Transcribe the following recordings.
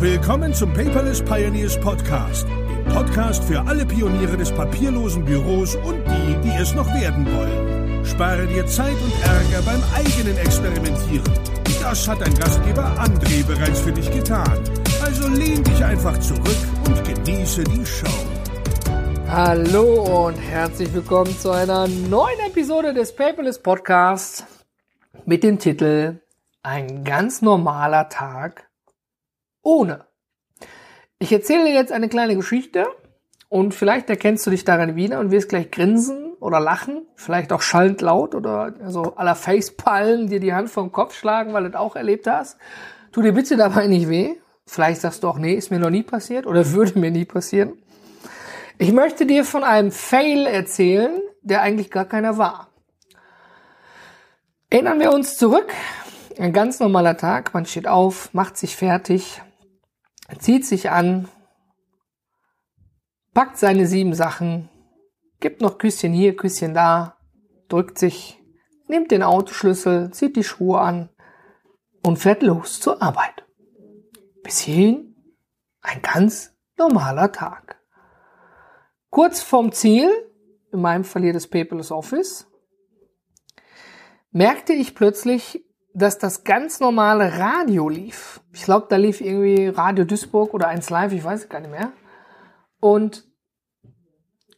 Willkommen zum Paperless Pioneers Podcast, dem Podcast für alle Pioniere des papierlosen Büros und die, die es noch werden wollen. Spare dir Zeit und Ärger beim eigenen Experimentieren. Das hat dein Gastgeber André bereits für dich getan. Also lehn dich einfach zurück und genieße die Show. Hallo und herzlich willkommen zu einer neuen Episode des Paperless Podcasts mit dem Titel Ein ganz normaler Tag ohne. Ich erzähle dir jetzt eine kleine Geschichte und vielleicht erkennst du dich daran wieder und wirst gleich grinsen oder lachen, vielleicht auch schallend laut oder so aller Facepalmen dir die Hand vom Kopf schlagen, weil du das auch erlebt hast. Tu dir bitte dabei nicht weh. Vielleicht sagst du auch, nee, ist mir noch nie passiert oder würde mir nie passieren. Ich möchte dir von einem Fail erzählen, der eigentlich gar keiner war. Erinnern wir uns zurück. Ein ganz normaler Tag. Man steht auf, macht sich fertig, zieht sich an, packt seine sieben Sachen, gibt noch Küsschen hier, Küsschen da, drückt sich, nimmt den Autoschlüssel, zieht die Schuhe an und fährt los zur Arbeit. Bis hierhin ein ganz normaler Tag. Kurz vorm Ziel, in meinem Fall hier das Paperless Office, merkte ich plötzlich, dass das ganz normale Radio lief. Ich glaube, da lief irgendwie Radio Duisburg oder 1 Live, ich weiß gar nicht mehr. Und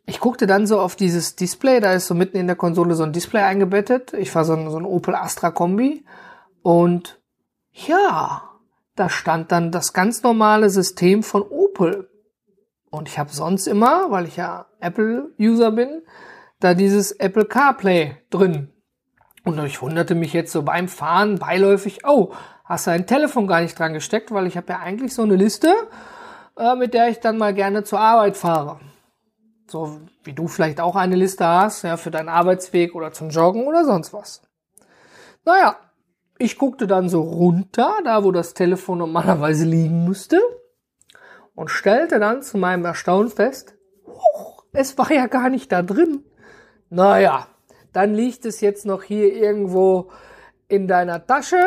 ich guckte dann so auf dieses Display, da ist so mitten in der Konsole so ein Display eingebettet. Ich war so ein, so ein Opel Astra Kombi. Und ja, da stand dann das ganz normale System von Opel. Und ich habe sonst immer, weil ich ja Apple-User bin, da dieses Apple CarPlay drin. Und ich wunderte mich jetzt so beim Fahren beiläufig, oh, hast du ein Telefon gar nicht dran gesteckt, weil ich habe ja eigentlich so eine Liste, äh, mit der ich dann mal gerne zur Arbeit fahre. So wie du vielleicht auch eine Liste hast, ja, für deinen Arbeitsweg oder zum Joggen oder sonst was. Naja, ich guckte dann so runter, da wo das Telefon normalerweise liegen müsste, und stellte dann zu meinem Erstaunen fest, es war ja gar nicht da drin. Naja, dann liegt es jetzt noch hier irgendwo in deiner Tasche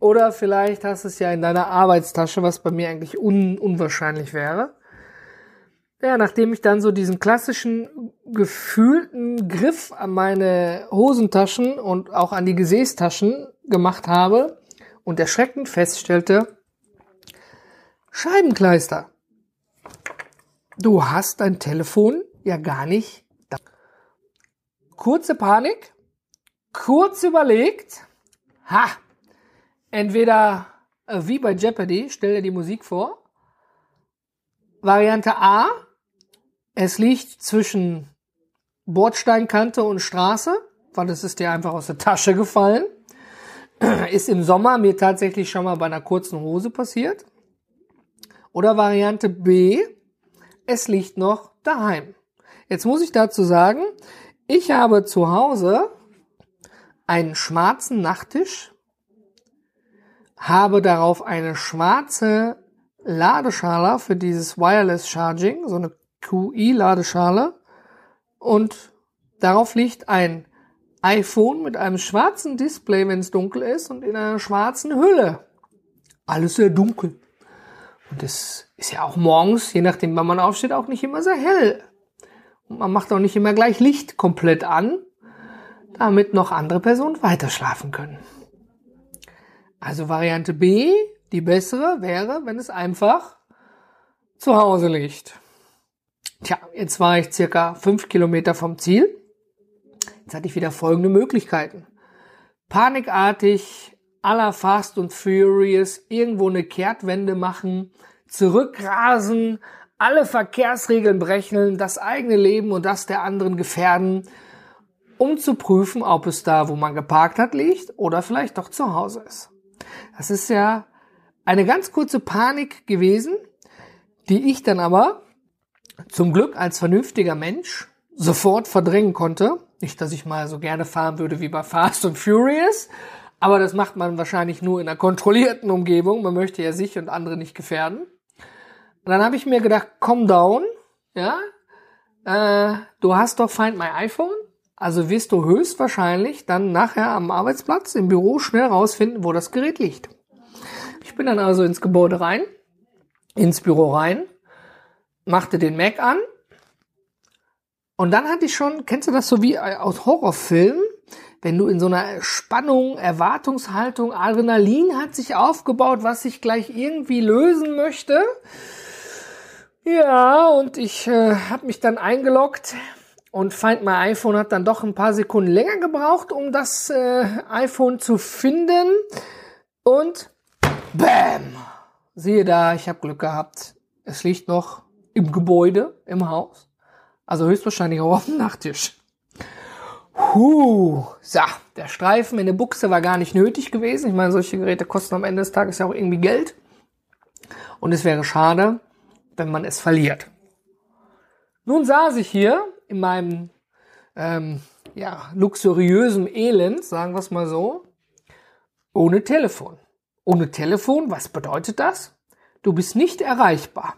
oder vielleicht hast du es ja in deiner Arbeitstasche, was bei mir eigentlich un unwahrscheinlich wäre. Ja, nachdem ich dann so diesen klassischen gefühlten Griff an meine Hosentaschen und auch an die Gesäßtaschen gemacht habe und erschreckend feststellte, Scheibenkleister. Du hast dein Telefon ja gar nicht kurze Panik, kurz überlegt, ha, entweder äh, wie bei Jeopardy, stell dir die Musik vor. Variante A, es liegt zwischen Bordsteinkante und Straße, weil es ist dir einfach aus der Tasche gefallen. Ist im Sommer mir tatsächlich schon mal bei einer kurzen Hose passiert. Oder Variante B, es liegt noch daheim. Jetzt muss ich dazu sagen, ich habe zu Hause einen schwarzen Nachttisch, habe darauf eine schwarze Ladeschale für dieses Wireless Charging, so eine QI-Ladeschale und darauf liegt ein iPhone mit einem schwarzen Display, wenn es dunkel ist und in einer schwarzen Hülle. Alles sehr dunkel. Und es ist ja auch morgens, je nachdem wann man aufsteht, auch nicht immer sehr hell. Man macht auch nicht immer gleich Licht komplett an, damit noch andere Personen weiter schlafen können. Also Variante B, die bessere, wäre, wenn es einfach zu Hause liegt. Tja, jetzt war ich circa fünf Kilometer vom Ziel. Jetzt hatte ich wieder folgende Möglichkeiten. Panikartig, aller Fast und Furious, irgendwo eine Kehrtwende machen, zurückrasen, alle Verkehrsregeln brechen, das eigene Leben und das der anderen gefährden, um zu prüfen, ob es da, wo man geparkt hat, liegt oder vielleicht doch zu Hause ist. Das ist ja eine ganz kurze Panik gewesen, die ich dann aber zum Glück als vernünftiger Mensch sofort verdrängen konnte. Nicht, dass ich mal so gerne fahren würde wie bei Fast and Furious, aber das macht man wahrscheinlich nur in einer kontrollierten Umgebung. Man möchte ja sich und andere nicht gefährden. Dann habe ich mir gedacht, calm down, ja, äh, du hast doch Find My iPhone, also wirst du höchstwahrscheinlich dann nachher am Arbeitsplatz im Büro schnell rausfinden, wo das Gerät liegt. Ich bin dann also ins Gebäude rein, ins Büro rein, machte den Mac an und dann hatte ich schon, kennst du das so wie aus Horrorfilmen? Wenn du in so einer Spannung, Erwartungshaltung, Adrenalin hat sich aufgebaut, was sich gleich irgendwie lösen möchte. Ja, und ich äh, habe mich dann eingeloggt und Find My iPhone hat dann doch ein paar Sekunden länger gebraucht, um das äh, iPhone zu finden. Und Bam! Siehe da, ich habe Glück gehabt. Es liegt noch im Gebäude, im Haus. Also höchstwahrscheinlich auch auf dem Nachttisch. Huh, so, der Streifen in der Buchse war gar nicht nötig gewesen. Ich meine, solche Geräte kosten am Ende des Tages ja auch irgendwie Geld. Und es wäre schade, wenn man es verliert. Nun saß ich hier in meinem ähm, ja, luxuriösen Elend, sagen wir es mal so, ohne Telefon. Ohne Telefon, was bedeutet das? Du bist nicht erreichbar.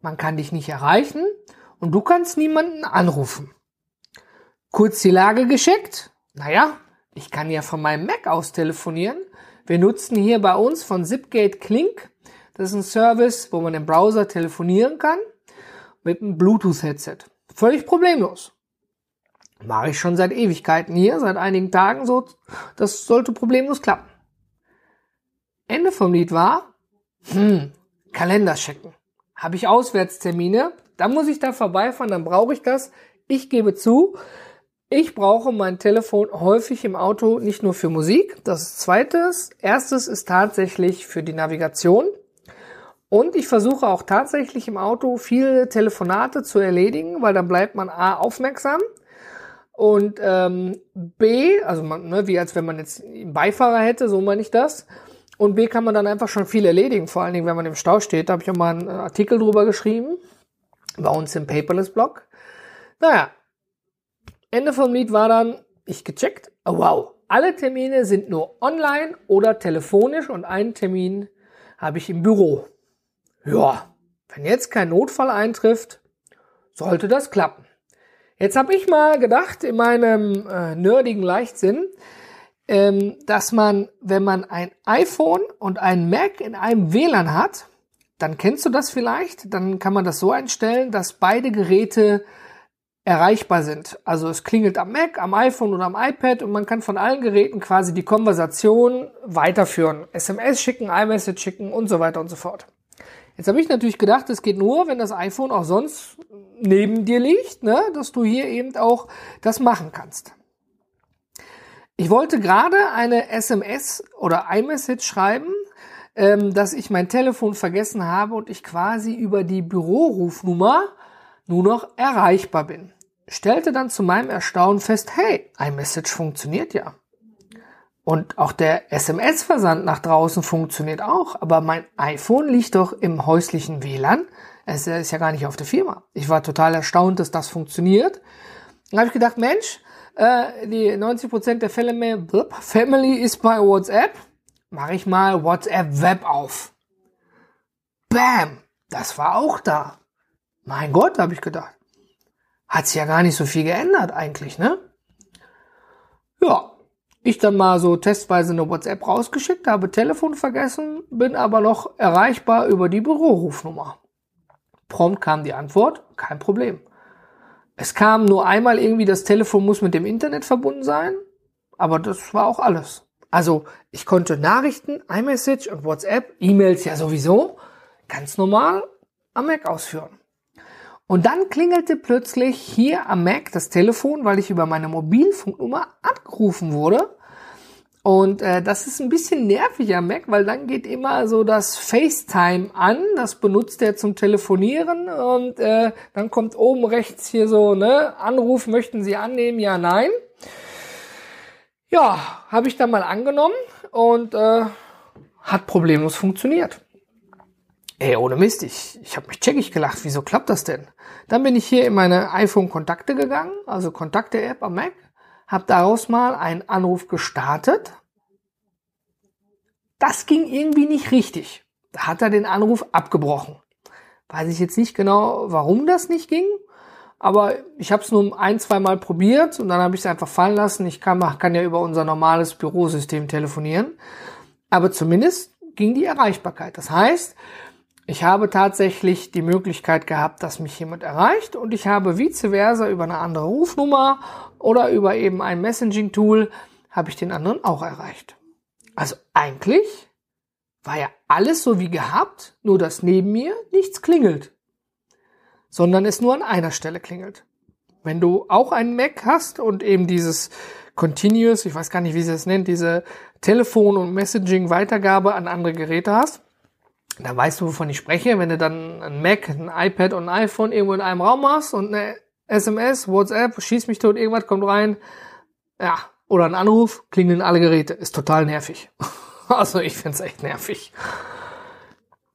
Man kann dich nicht erreichen und du kannst niemanden anrufen. Kurz die Lage geschickt? Naja, ich kann ja von meinem Mac aus telefonieren. Wir nutzen hier bei uns von Zipgate Klink. Das ist ein Service, wo man im Browser telefonieren kann mit einem Bluetooth-Headset. Völlig problemlos. Mache ich schon seit Ewigkeiten hier, seit einigen Tagen so. Das sollte problemlos klappen. Ende vom Lied war, hm, Kalender checken. Habe ich Auswärtstermine, dann muss ich da vorbeifahren, dann brauche ich das. Ich gebe zu, ich brauche mein Telefon häufig im Auto nicht nur für Musik. Das ist zweites. Erstes ist tatsächlich für die Navigation. Und ich versuche auch tatsächlich im Auto viele Telefonate zu erledigen, weil dann bleibt man A aufmerksam und ähm, B, also man, ne, wie als wenn man jetzt einen Beifahrer hätte, so meine ich das. Und B kann man dann einfach schon viel erledigen, vor allen Dingen, wenn man im Stau steht. Da habe ich auch mal einen Artikel drüber geschrieben, bei uns im Paperless-Blog. Naja, Ende vom Lied war dann, ich gecheckt, oh wow, alle Termine sind nur online oder telefonisch und einen Termin habe ich im Büro. Ja, wenn jetzt kein Notfall eintrifft, sollte das klappen. Jetzt habe ich mal gedacht, in meinem äh, nerdigen Leichtsinn, ähm, dass man, wenn man ein iPhone und ein Mac in einem WLAN hat, dann kennst du das vielleicht, dann kann man das so einstellen, dass beide Geräte erreichbar sind. Also es klingelt am Mac, am iPhone oder am iPad und man kann von allen Geräten quasi die Konversation weiterführen. SMS schicken, iMessage schicken und so weiter und so fort. Jetzt habe ich natürlich gedacht, es geht nur, wenn das iPhone auch sonst neben dir liegt, ne, dass du hier eben auch das machen kannst. Ich wollte gerade eine SMS oder iMessage schreiben, ähm, dass ich mein Telefon vergessen habe und ich quasi über die Bürorufnummer nur noch erreichbar bin. Stellte dann zu meinem Erstaunen fest, hey, iMessage funktioniert ja. Und auch der SMS-Versand nach draußen funktioniert auch, aber mein iPhone liegt doch im häuslichen WLAN. Es ist ja gar nicht auf der Firma. Ich war total erstaunt, dass das funktioniert. Dann habe ich gedacht, Mensch, äh, die 90% der Fälle mehr, blub, Family ist bei WhatsApp. Mache ich mal WhatsApp Web auf. Bam! Das war auch da. Mein Gott, habe ich gedacht. Hat sich ja gar nicht so viel geändert eigentlich, ne? Ja, ich dann mal so testweise eine WhatsApp rausgeschickt, habe Telefon vergessen, bin aber noch erreichbar über die Bürorufnummer. Prompt kam die Antwort, kein Problem. Es kam nur einmal irgendwie, das Telefon muss mit dem Internet verbunden sein, aber das war auch alles. Also ich konnte Nachrichten, iMessage und WhatsApp, E-Mails ja sowieso, ganz normal am Mac ausführen. Und dann klingelte plötzlich hier am Mac das Telefon, weil ich über meine Mobilfunknummer abgerufen wurde. Und äh, das ist ein bisschen nervig am Mac, weil dann geht immer so das FaceTime an. Das benutzt er zum Telefonieren und äh, dann kommt oben rechts hier so, ne, Anruf, möchten Sie annehmen? Ja, nein. Ja, habe ich dann mal angenommen und äh, hat problemlos funktioniert. Ey, ohne Mist, ich, ich habe mich checkig gelacht. Wieso klappt das denn? Dann bin ich hier in meine iPhone-Kontakte gegangen, also Kontakte-App am Mac, habe daraus mal einen Anruf gestartet. Das ging irgendwie nicht richtig. Da hat er den Anruf abgebrochen. Weiß ich jetzt nicht genau, warum das nicht ging, aber ich habe es nur ein, zwei Mal probiert und dann habe ich es einfach fallen lassen. Ich kann, kann ja über unser normales Bürosystem telefonieren. Aber zumindest ging die Erreichbarkeit. Das heißt, ich habe tatsächlich die Möglichkeit gehabt, dass mich jemand erreicht und ich habe vice versa über eine andere Rufnummer oder über eben ein Messaging-Tool habe ich den anderen auch erreicht. Also eigentlich war ja alles so wie gehabt, nur dass neben mir nichts klingelt, sondern es nur an einer Stelle klingelt. Wenn du auch einen Mac hast und eben dieses Continuous, ich weiß gar nicht, wie sie es nennt, diese Telefon- und Messaging-Weitergabe an andere Geräte hast, da weißt du, wovon ich spreche. Wenn du dann ein Mac, ein iPad und ein iPhone irgendwo in einem Raum hast und eine SMS, WhatsApp, schieß mich tot, irgendwas kommt rein, ja, oder ein Anruf, klingeln alle Geräte. Ist total nervig. Also ich find's echt nervig.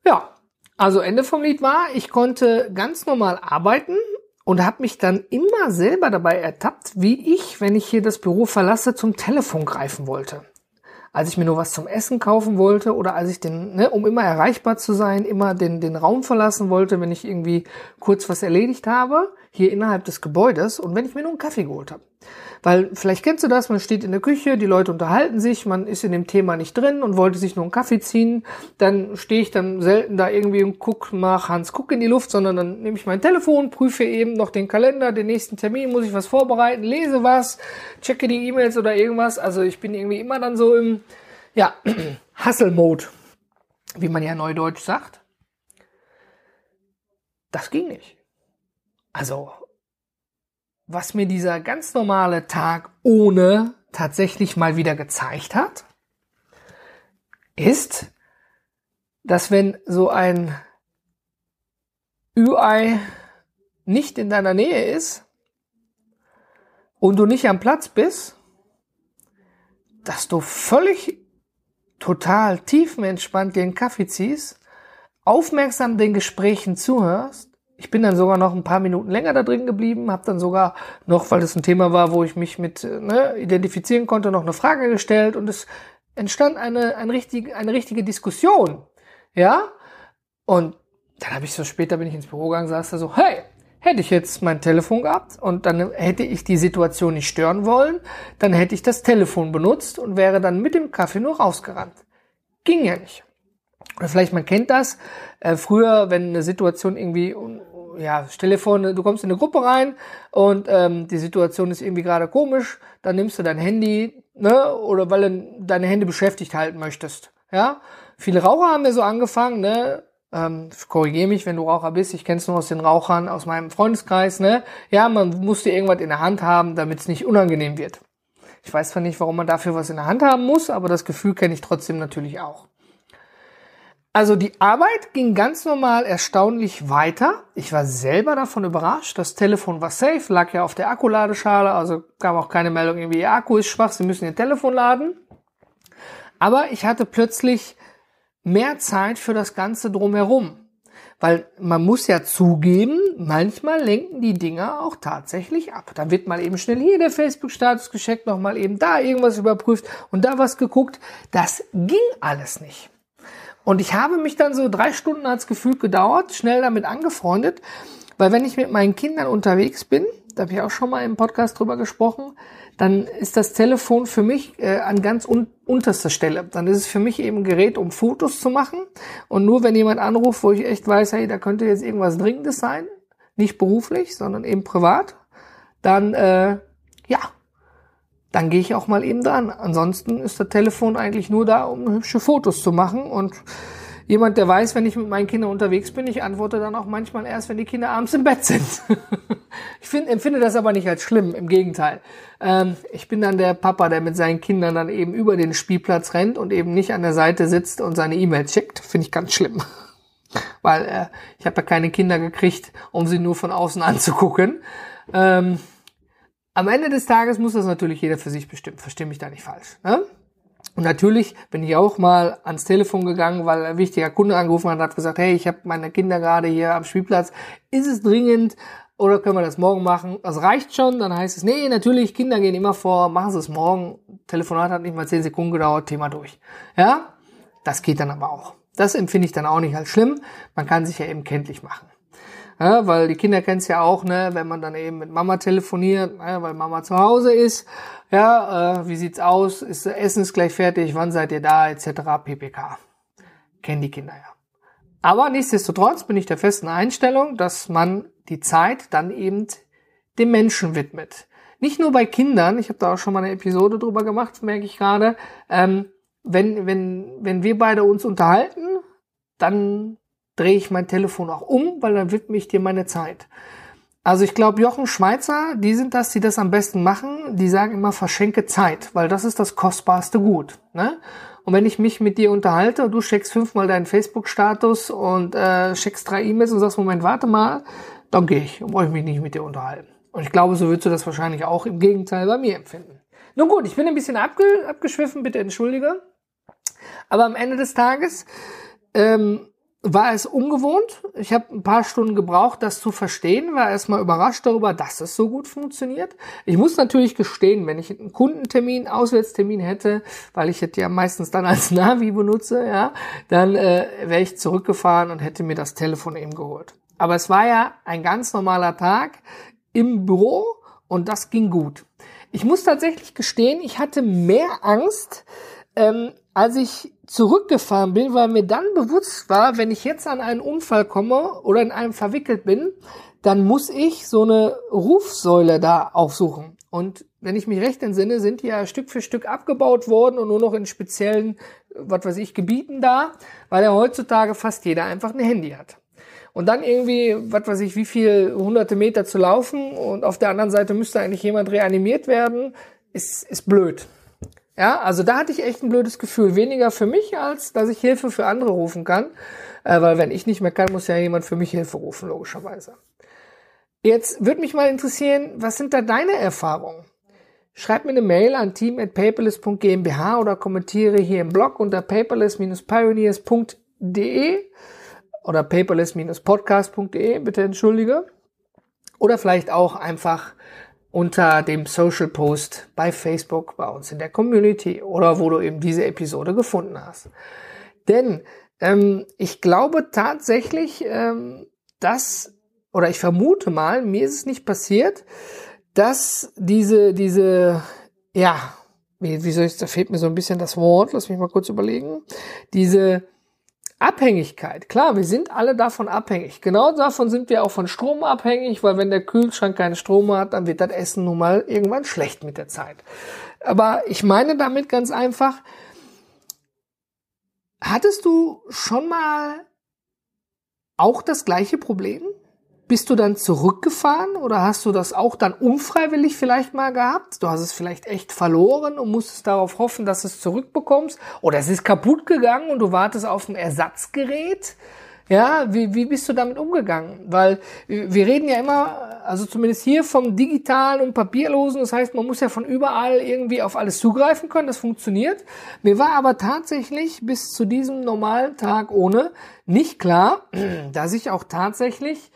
Ja, also Ende vom Lied war, ich konnte ganz normal arbeiten und habe mich dann immer selber dabei ertappt, wie ich, wenn ich hier das Büro verlasse, zum Telefon greifen wollte als ich mir nur was zum Essen kaufen wollte oder als ich den, ne, um immer erreichbar zu sein, immer den, den Raum verlassen wollte, wenn ich irgendwie kurz was erledigt habe, hier innerhalb des Gebäudes und wenn ich mir nur einen Kaffee geholt habe. Weil vielleicht kennst du das, man steht in der Küche, die Leute unterhalten sich, man ist in dem Thema nicht drin und wollte sich nur einen Kaffee ziehen, dann stehe ich dann selten da irgendwie und guck, mach Hans Guck in die Luft, sondern dann nehme ich mein Telefon, prüfe eben noch den Kalender, den nächsten Termin, muss ich was vorbereiten, lese was, checke die E-Mails oder irgendwas. Also ich bin irgendwie immer dann so im, ja, Hustle-Mode, wie man ja neudeutsch sagt. Das ging nicht. Also was mir dieser ganz normale Tag ohne tatsächlich mal wieder gezeigt hat, ist, dass wenn so ein Ü-Ei nicht in deiner Nähe ist und du nicht am Platz bist, dass du völlig total tiefenentspannt einen Kaffee ziehst, aufmerksam den Gesprächen zuhörst ich bin dann sogar noch ein paar Minuten länger da drin geblieben, habe dann sogar noch, weil das ein Thema war, wo ich mich mit ne, identifizieren konnte, noch eine Frage gestellt und es entstand eine, eine, richtige, eine richtige Diskussion. Ja? Und dann habe ich so später bin ich ins Büro gegangen, saß da so, hey, hätte ich jetzt mein Telefon gehabt und dann hätte ich die Situation nicht stören wollen, dann hätte ich das Telefon benutzt und wäre dann mit dem Kaffee nur rausgerannt. Ging ja nicht. Oder vielleicht man kennt das. Äh, früher, wenn eine Situation irgendwie, ja, stell dir vor, du kommst in eine Gruppe rein und ähm, die Situation ist irgendwie gerade komisch, dann nimmst du dein Handy, ne, oder weil du deine Hände beschäftigt halten möchtest. Ja, viele Raucher haben ja so angefangen, ne, ähm, korrigiere mich, wenn du Raucher bist, ich kenne es nur aus den Rauchern aus meinem Freundeskreis, ne? Ja, man musste irgendwas in der Hand haben, damit es nicht unangenehm wird. Ich weiß zwar nicht, warum man dafür was in der Hand haben muss, aber das Gefühl kenne ich trotzdem natürlich auch. Also die Arbeit ging ganz normal erstaunlich weiter. Ich war selber davon überrascht. Das Telefon war safe, lag ja auf der Akkuladeschale, also kam auch keine Meldung irgendwie, Ihr Akku ist schwach, Sie müssen Ihr Telefon laden. Aber ich hatte plötzlich mehr Zeit für das Ganze drumherum. Weil man muss ja zugeben, manchmal lenken die Dinger auch tatsächlich ab. Da wird mal eben schnell hier der Facebook-Status gecheckt, nochmal eben da irgendwas überprüft und da was geguckt. Das ging alles nicht. Und ich habe mich dann so drei Stunden als Gefühl gedauert, schnell damit angefreundet, weil wenn ich mit meinen Kindern unterwegs bin, da habe ich auch schon mal im Podcast drüber gesprochen, dann ist das Telefon für mich äh, an ganz un unterster Stelle. Dann ist es für mich eben ein Gerät, um Fotos zu machen. Und nur wenn jemand anruft, wo ich echt weiß, hey, da könnte jetzt irgendwas Dringendes sein, nicht beruflich, sondern eben privat, dann äh, ja, dann gehe ich auch mal eben dran. Ansonsten ist das Telefon eigentlich nur da, um hübsche Fotos zu machen. Und jemand, der weiß, wenn ich mit meinen Kindern unterwegs bin, ich antworte dann auch manchmal erst, wenn die Kinder abends im Bett sind. ich find, empfinde das aber nicht als schlimm, im Gegenteil. Ähm, ich bin dann der Papa, der mit seinen Kindern dann eben über den Spielplatz rennt und eben nicht an der Seite sitzt und seine E-Mails checkt. Finde ich ganz schlimm. Weil äh, ich habe ja keine Kinder gekriegt, um sie nur von außen anzugucken. Ähm, am Ende des Tages muss das natürlich jeder für sich bestimmen. Verstehe mich da nicht falsch. Ne? Und natürlich bin ich auch mal ans Telefon gegangen, weil ein wichtiger Kunde angerufen hat und hat gesagt, hey, ich habe meine Kinder gerade hier am Spielplatz. Ist es dringend oder können wir das morgen machen? Das reicht schon. Dann heißt es, nee, natürlich, Kinder gehen immer vor, machen Sie es morgen. Telefonat hat nicht mal zehn Sekunden gedauert, Thema durch. Ja, das geht dann aber auch. Das empfinde ich dann auch nicht als schlimm. Man kann sich ja eben kenntlich machen. Ja, weil die Kinder kennen es ja auch, ne, wenn man dann eben mit Mama telefoniert, ja, weil Mama zu Hause ist. Ja, äh, wie sieht's aus? Ist Essen ist gleich fertig? Wann seid ihr da? Etc. ppk. Kennen die Kinder ja. Aber nichtsdestotrotz bin ich der festen Einstellung, dass man die Zeit dann eben dem Menschen widmet. Nicht nur bei Kindern, ich habe da auch schon mal eine Episode drüber gemacht, merke ich gerade. Ähm, wenn, wenn, wenn wir beide uns unterhalten, dann drehe ich mein Telefon auch um, weil dann widme ich dir meine Zeit. Also ich glaube, Jochen Schweizer, die sind das, die das am besten machen. Die sagen immer, verschenke Zeit, weil das ist das kostbarste Gut. Ne? Und wenn ich mich mit dir unterhalte und du checkst fünfmal deinen Facebook-Status und äh, checkst drei E-Mails und sagst, Moment, warte mal, dann gehe ich und brauche ich mich nicht mit dir unterhalten. Und ich glaube, so würdest du das wahrscheinlich auch im Gegenteil bei mir empfinden. Nun gut, ich bin ein bisschen abge abgeschwiffen, bitte entschuldige. Aber am Ende des Tages ähm, war es ungewohnt. Ich habe ein paar Stunden gebraucht, das zu verstehen, war erstmal überrascht darüber, dass es so gut funktioniert. Ich muss natürlich gestehen, wenn ich einen Kundentermin, Auswärtstermin hätte, weil ich hätte ja meistens dann als Navi benutze, ja, dann äh, wäre ich zurückgefahren und hätte mir das Telefon eben geholt. Aber es war ja ein ganz normaler Tag im Büro und das ging gut. Ich muss tatsächlich gestehen, ich hatte mehr Angst, ähm, als ich zurückgefahren bin, weil mir dann bewusst war, wenn ich jetzt an einen Unfall komme oder in einem verwickelt bin, dann muss ich so eine Rufsäule da aufsuchen. Und wenn ich mich recht entsinne, sind die ja Stück für Stück abgebaut worden und nur noch in speziellen, was weiß ich, Gebieten da, weil ja heutzutage fast jeder einfach ein Handy hat. Und dann irgendwie, was weiß ich, wie viel hunderte Meter zu laufen und auf der anderen Seite müsste eigentlich jemand reanimiert werden, ist, ist blöd. Ja, also da hatte ich echt ein blödes Gefühl. Weniger für mich, als dass ich Hilfe für andere rufen kann. Äh, weil wenn ich nicht mehr kann, muss ja jemand für mich Hilfe rufen, logischerweise. Jetzt würde mich mal interessieren, was sind da deine Erfahrungen? Schreib mir eine Mail an team.paperless.gmbh oder kommentiere hier im Blog unter paperless-pioneers.de oder paperless-podcast.de, bitte entschuldige. Oder vielleicht auch einfach unter dem Social Post bei Facebook bei uns in der Community oder wo du eben diese Episode gefunden hast. Denn ähm, ich glaube tatsächlich, ähm, dass, oder ich vermute mal, mir ist es nicht passiert, dass diese, diese, ja, wie, wie soll ich, da fehlt mir so ein bisschen das Wort, lass mich mal kurz überlegen, diese Abhängigkeit. Klar, wir sind alle davon abhängig. Genau davon sind wir auch von Strom abhängig, weil wenn der Kühlschrank keinen Strom hat, dann wird das Essen nun mal irgendwann schlecht mit der Zeit. Aber ich meine damit ganz einfach, hattest du schon mal auch das gleiche Problem? Bist du dann zurückgefahren oder hast du das auch dann unfreiwillig vielleicht mal gehabt? Du hast es vielleicht echt verloren und musstest darauf hoffen, dass du es zurückbekommst. Oder es ist kaputt gegangen und du wartest auf ein Ersatzgerät. Ja, wie, wie bist du damit umgegangen? Weil wir reden ja immer, also zumindest hier vom digitalen und papierlosen. Das heißt, man muss ja von überall irgendwie auf alles zugreifen können. Das funktioniert. Mir war aber tatsächlich bis zu diesem normalen Tag ohne nicht klar, dass ich auch tatsächlich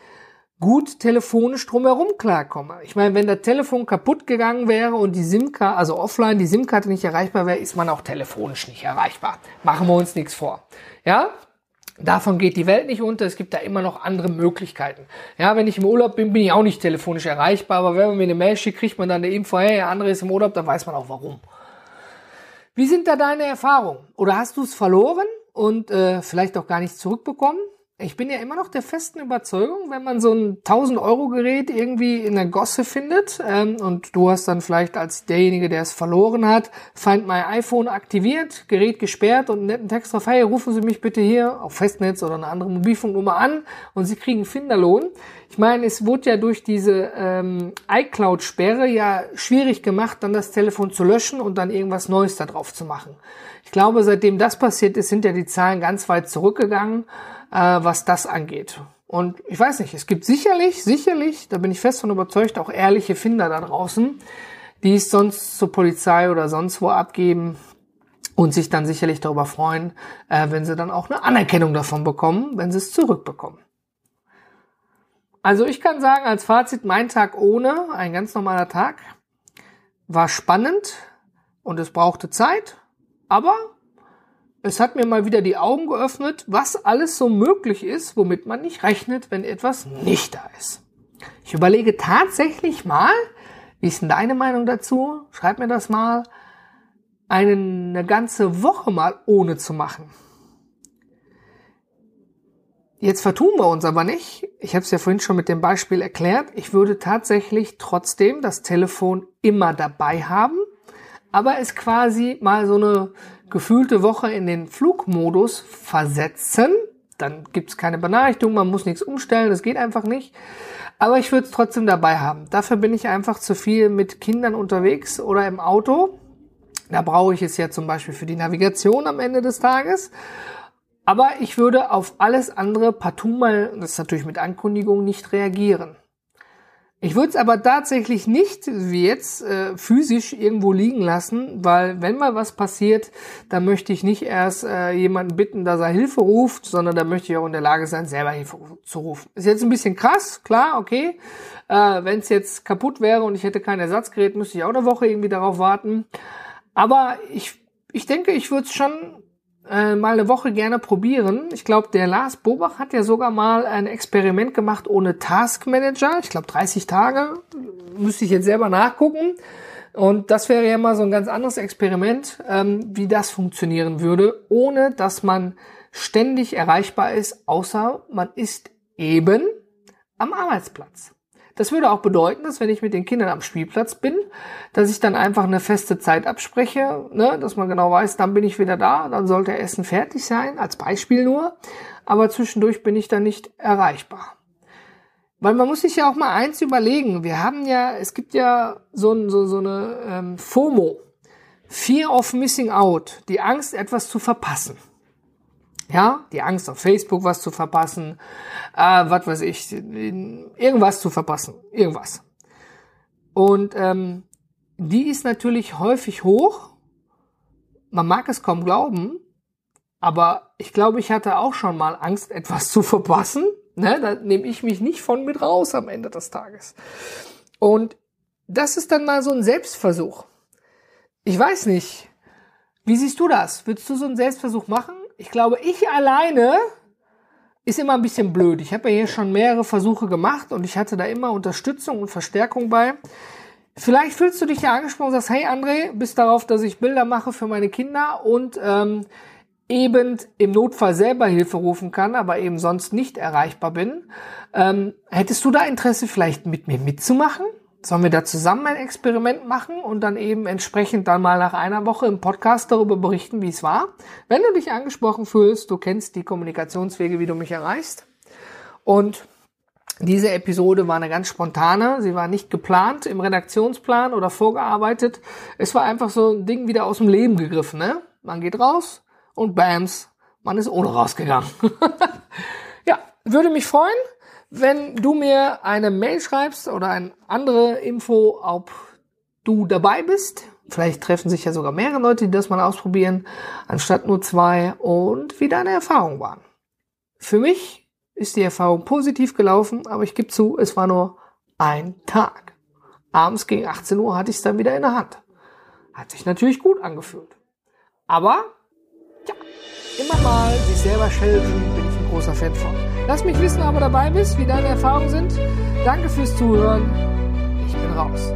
gut telefonisch drumherum klarkomme. Ich meine, wenn das Telefon kaputt gegangen wäre und die SIM-Karte, also offline die SIM-Karte nicht erreichbar wäre, ist man auch telefonisch nicht erreichbar. Machen wir uns nichts vor. Ja? Davon geht die Welt nicht unter. Es gibt da immer noch andere Möglichkeiten. Ja, wenn ich im Urlaub bin, bin ich auch nicht telefonisch erreichbar. Aber wenn man mir eine Mail schickt, kriegt man dann eine Info, hey, der andere ist im Urlaub, dann weiß man auch warum. Wie sind da deine Erfahrungen? Oder hast du es verloren und äh, vielleicht auch gar nicht zurückbekommen? Ich bin ja immer noch der festen Überzeugung, wenn man so ein 1000 Euro Gerät irgendwie in der Gosse findet ähm, und du hast dann vielleicht als derjenige, der es verloren hat, Find My iPhone aktiviert, Gerät gesperrt und einen netten Text drauf, hey, rufen Sie mich bitte hier auf Festnetz oder eine andere Mobilfunknummer an und Sie kriegen Finderlohn. Ich meine, es wurde ja durch diese ähm, iCloud-Sperre ja schwierig gemacht, dann das Telefon zu löschen und dann irgendwas Neues da drauf zu machen. Ich glaube, seitdem das passiert ist, sind ja die Zahlen ganz weit zurückgegangen äh, was das angeht. Und ich weiß nicht, es gibt sicherlich, sicherlich, da bin ich fest von überzeugt, auch ehrliche Finder da draußen, die es sonst zur Polizei oder sonst wo abgeben und sich dann sicherlich darüber freuen, äh, wenn sie dann auch eine Anerkennung davon bekommen, wenn sie es zurückbekommen. Also ich kann sagen, als Fazit, mein Tag ohne, ein ganz normaler Tag, war spannend und es brauchte Zeit, aber es hat mir mal wieder die Augen geöffnet, was alles so möglich ist, womit man nicht rechnet, wenn etwas nicht da ist. Ich überlege tatsächlich mal, wie ist denn deine Meinung dazu? Schreib mir das mal, eine, ganze Woche mal ohne zu machen. Jetzt vertun wir uns aber nicht. Ich habe es ja vorhin schon mit dem Beispiel erklärt. Ich würde tatsächlich trotzdem das Telefon immer dabei haben, aber es quasi mal so eine gefühlte Woche in den Flugmodus versetzen. Dann gibt's keine Benachrichtigung, man muss nichts umstellen, das geht einfach nicht. Aber ich würde es trotzdem dabei haben. Dafür bin ich einfach zu viel mit Kindern unterwegs oder im Auto. Da brauche ich es ja zum Beispiel für die Navigation am Ende des Tages. Aber ich würde auf alles andere partout mal, das ist natürlich mit Ankündigung, nicht reagieren. Ich würde es aber tatsächlich nicht wie jetzt äh, physisch irgendwo liegen lassen, weil wenn mal was passiert, dann möchte ich nicht erst äh, jemanden bitten, dass er Hilfe ruft, sondern da möchte ich auch in der Lage sein, selber Hilfe zu rufen. Ist jetzt ein bisschen krass, klar, okay. Äh, wenn es jetzt kaputt wäre und ich hätte kein Ersatzgerät, müsste ich auch eine Woche irgendwie darauf warten. Aber ich, ich denke, ich würde es schon äh, mal eine Woche gerne probieren. Ich glaube, der Lars Bobach hat ja sogar mal ein Experiment gemacht ohne Task Manager. Ich glaube, 30 Tage. Müsste ich jetzt selber nachgucken. Und das wäre ja mal so ein ganz anderes Experiment, ähm, wie das funktionieren würde, ohne dass man ständig erreichbar ist, außer man ist eben am Arbeitsplatz. Das würde auch bedeuten, dass wenn ich mit den Kindern am Spielplatz bin, dass ich dann einfach eine feste Zeit abspreche, ne, dass man genau weiß, dann bin ich wieder da, dann sollte Essen fertig sein, als Beispiel nur, aber zwischendurch bin ich dann nicht erreichbar. Weil man muss sich ja auch mal eins überlegen, wir haben ja, es gibt ja so, so, so eine ähm, FOMO, Fear of Missing Out, die Angst, etwas zu verpassen. Ja, die Angst auf Facebook was zu verpassen, äh, was weiß ich, irgendwas zu verpassen, irgendwas. Und ähm, die ist natürlich häufig hoch. Man mag es kaum glauben, aber ich glaube, ich hatte auch schon mal Angst, etwas zu verpassen. Ne? Da nehme ich mich nicht von mit raus am Ende des Tages. Und das ist dann mal so ein Selbstversuch. Ich weiß nicht. Wie siehst du das? Würdest du so einen Selbstversuch machen? Ich glaube, ich alleine ist immer ein bisschen blöd. Ich habe ja hier schon mehrere Versuche gemacht und ich hatte da immer Unterstützung und Verstärkung bei. Vielleicht fühlst du dich ja angesprochen und sagst, hey André, bist darauf, dass ich Bilder mache für meine Kinder und ähm, eben im Notfall selber Hilfe rufen kann, aber eben sonst nicht erreichbar bin. Ähm, hättest du da Interesse, vielleicht mit mir mitzumachen? Sollen wir da zusammen ein Experiment machen und dann eben entsprechend dann mal nach einer Woche im Podcast darüber berichten, wie es war? Wenn du dich angesprochen fühlst, du kennst die Kommunikationswege, wie du mich erreichst. Und diese Episode war eine ganz spontane, sie war nicht geplant im Redaktionsplan oder vorgearbeitet. Es war einfach so ein Ding wieder aus dem Leben gegriffen. Ne? Man geht raus und bams, man ist ohne rausgegangen. ja, würde mich freuen. Wenn du mir eine Mail schreibst oder eine andere Info, ob du dabei bist, vielleicht treffen sich ja sogar mehrere Leute, die das mal ausprobieren, anstatt nur zwei und wie deine Erfahrungen waren. Für mich ist die Erfahrung positiv gelaufen, aber ich gebe zu, es war nur ein Tag. Abends gegen 18 Uhr hatte ich es dann wieder in der Hand. Hat sich natürlich gut angefühlt. Aber, ja, immer mal sich selber schelten, bin ich großer Fan von. Lass mich wissen, ob du dabei bist, wie deine Erfahrungen sind. Danke fürs Zuhören. Ich bin raus.